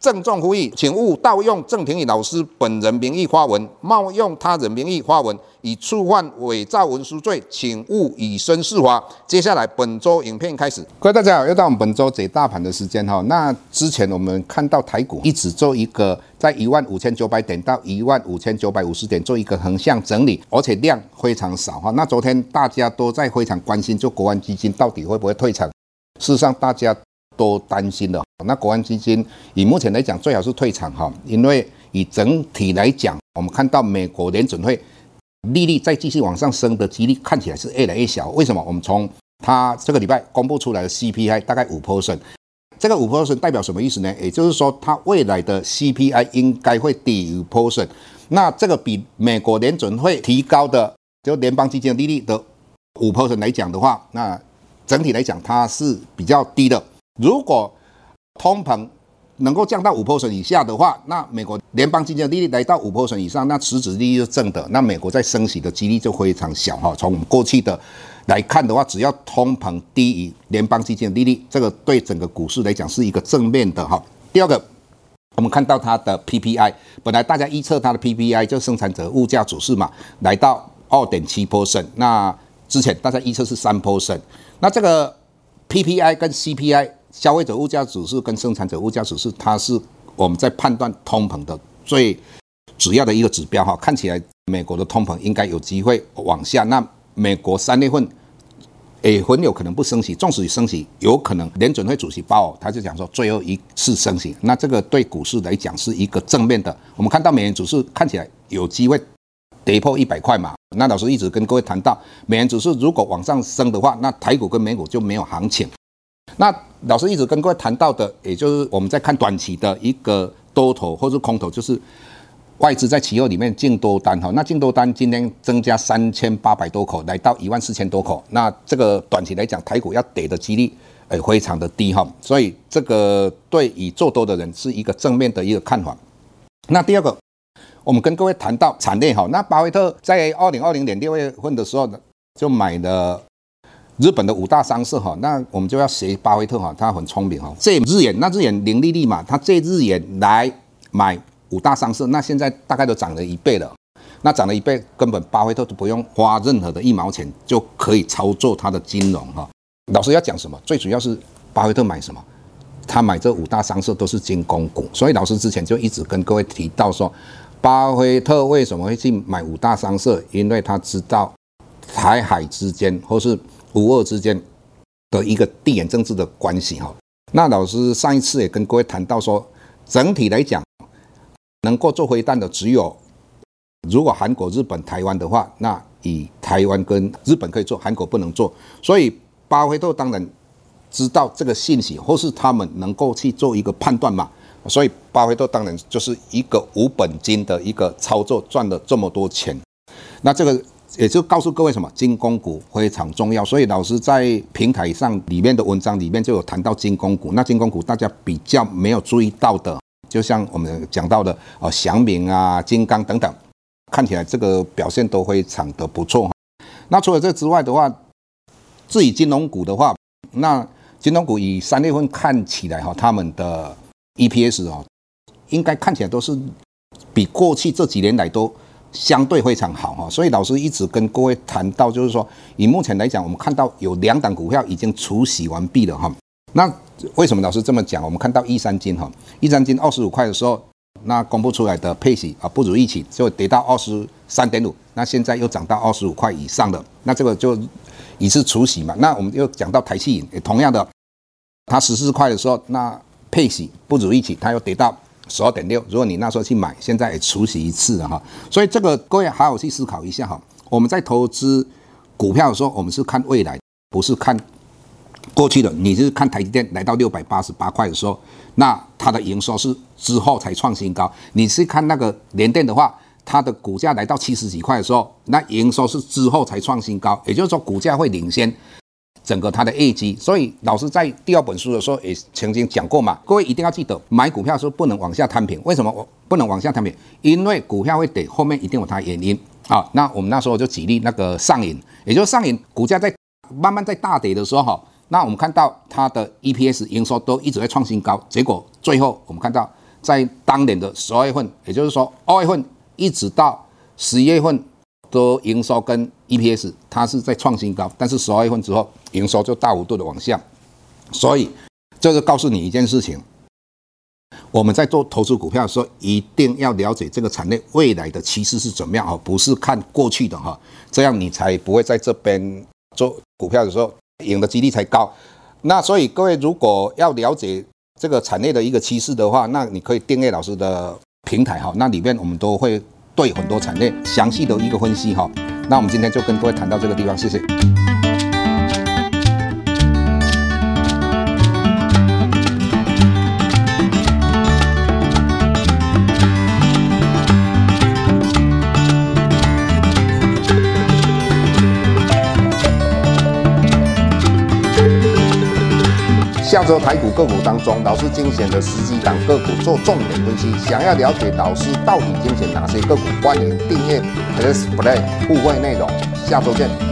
郑重呼吁，请勿盗用郑庭宇老师本人名义发文，冒用他人名义发文，以触犯伪造文书罪，请勿以身试法。接下来本周影片开始，各位大家好，又到我们本周解大盘的时间哈。那之前我们看到台股一直做一个在一万五千九百点到一万五千九百五十点做一个横向整理，而且量非常少哈。那昨天大家都在非常关心，就国安基金到底会不会退场？事实上，大家。都担心的，那国安基金以目前来讲，最好是退场哈，因为以整体来讲，我们看到美国联准会利率再继续往上升的几率看起来是越来越小。为什么？我们从它这个礼拜公布出来的 CPI 大概五 percent，这个五 percent 代表什么意思呢？也就是说，它未来的 CPI 应该会低于 percent。那这个比美国联准会提高的就联邦基金的利率的五 percent 来讲的话，那整体来讲它是比较低的。如果通膨能够降到五 percent 以下的话，那美国联邦基金的利率来到五 percent 以上，那实质利率是正的，那美国在升息的几率就非常小哈。从我们过去的来看的话，只要通膨低于联邦基金的利率，这个对整个股市来讲是一个正面的哈。第二个，我们看到它的 PPI，本来大家预测它的 PPI 就生产者物价指数嘛，来到二点七 percent，那之前大家预测是三 percent，那这个 PPI 跟 CPI。消费者物价指数跟生产者物价指数，它是我们在判断通膨的最主要的一个指标哈。看起来美国的通膨应该有机会往下。那美国三月份也很有可能不升息，纵使升息，有可能联准会主席鲍尔他就讲说最后一次升息。那这个对股市来讲是一个正面的。我们看到美元指数看起来有机会跌破一百块嘛。那老师一直跟各位谈到，美元指数如果往上升的话，那台股跟美股就没有行情。那老师一直跟各位谈到的，也就是我们在看短期的一个多头或是空头，就是外资在期货里面净多单哈。那净多单今天增加三千八百多口，来到一万四千多口。那这个短期来讲，台股要跌的几率诶非常的低哈。所以这个对于做多的人是一个正面的一个看法。那第二个，我们跟各位谈到产业哈。那巴菲特在二零二零年六月份的时候呢，就买了。日本的五大商社哈，那我们就要学巴菲特哈，他很聪明哈，借日元，那日元零利率嘛，他借日元来买五大商社，那现在大概都涨了一倍了，那涨了一倍，根本巴菲特都不用花任何的一毛钱就可以操作他的金融哈。老师要讲什么？最主要是巴菲特买什么？他买这五大商社都是军工股，所以老师之前就一直跟各位提到说，巴菲特为什么会去买五大商社？因为他知道台海之间或是五二之间的一个地缘政治的关系哈，那老师上一次也跟各位谈到说，整体来讲，能够做回弹的只有如果韩国、日本、台湾的话，那以台湾跟日本可以做，韩国不能做，所以巴菲特当然知道这个信息，或是他们能够去做一个判断嘛，所以巴菲特当然就是一个无本金的一个操作，赚了这么多钱，那这个。也就告诉各位什么，军工股非常重要，所以老师在平台上里面的文章里面就有谈到军工股。那军工股大家比较没有注意到的，就像我们讲到的哦，祥明啊、金刚等等，看起来这个表现都非常的不错。那除了这之外的话，至于金融股的话，那金融股以三月份看起来哈，他们的 EPS 哦，应该看起来都是比过去这几年来都。相对非常好哈，所以老师一直跟各位谈到，就是说以目前来讲，我们看到有两档股票已经除息完毕了哈。那为什么老师这么讲？我们看到一三金哈，一三金二十五块的时候，那公布出来的配息啊不如预期，就跌到二十三点五，那现在又涨到二十五块以上的，那这个就已是除息嘛。那我们又讲到台企银，也同样的，它十四块的时候，那配息不如预期，它又跌到。十二点六，如果你那时候去买，现在也除息一次了哈，所以这个各位好好去思考一下哈。我们在投资股票的时候，我们是看未来，不是看过去的。你是看台积电来到六百八十八块的时候，那它的营收是之后才创新高。你是看那个联电的话，它的股价来到七十几块的时候，那营收是之后才创新高，也就是说股价会领先整个它的业绩。所以老师在第二本书的时候也曾经讲过嘛，各位一定要记得买股票的时候不能往下摊平。为什么我不能往下摊平？因为股票会跌，后面一定有它原因。啊，那我们那时候就举例那个上影，也就是上影股价在慢慢在大跌的时候，哈，那我们看到它的 EPS 营收都一直在创新高，结果最后我们看到在当年的十二月份，也就是说二月份一直到十一月份都营收跟 EPS 它是在创新高，但是十二月份之后营收就大幅度的往下，所以这就告诉你一件事情。我们在做投资股票的时候，一定要了解这个产业未来的趋势是怎么样哦，不是看过去的哈，这样你才不会在这边做股票的时候赢的几率才高。那所以各位如果要了解这个产业的一个趋势的话，那你可以订阅老师的平台哈，那里面我们都会对很多产业详细的一个分析哈。那我们今天就跟各位谈到这个地方，谢谢。下周台股个股当中，老师精选的十几档个股做重点分析。想要了解老师到底精选哪些个股，欢迎订阅 Plus Play 互惠内容。下周见。